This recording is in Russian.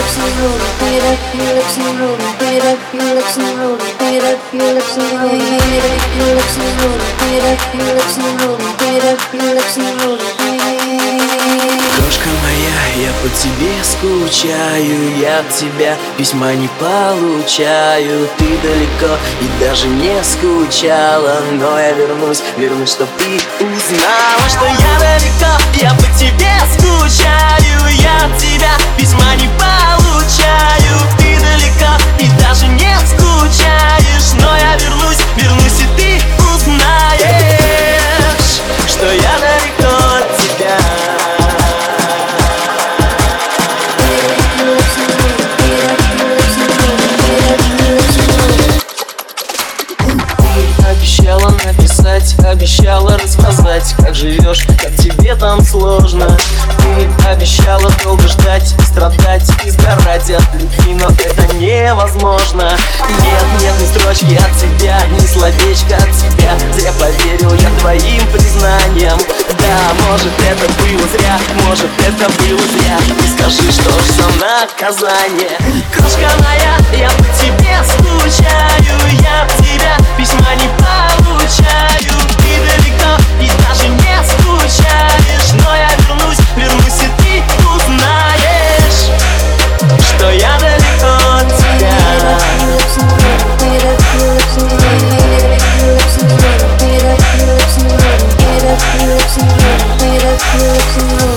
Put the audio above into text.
lips and roll it, beat up your lips and roll it, beat up your lips and roll it, beat up your lips and roll it, beat up your lips and roll it, beat up your lips and roll it, beat up your lips and roll it. Крошка моя, я по тебе скучаю, я от тебя письма не получаю Ты далеко и даже не скучала, но я вернусь, вернусь, чтоб ты узнала Что я далеко, я по тебе скучаю обещала написать, обещала рассказать Как живешь, как тебе там сложно. Ты обещала долго ждать, страдать и сгорать от любви Но это невозможно. Нет, нет ни строчки от тебя, ни словечка от тебя. Зря поверил я твоим признаниям. Да, может это было зря, может это было зря. Скажи, что ж за наказание? Крошка моя, я Looking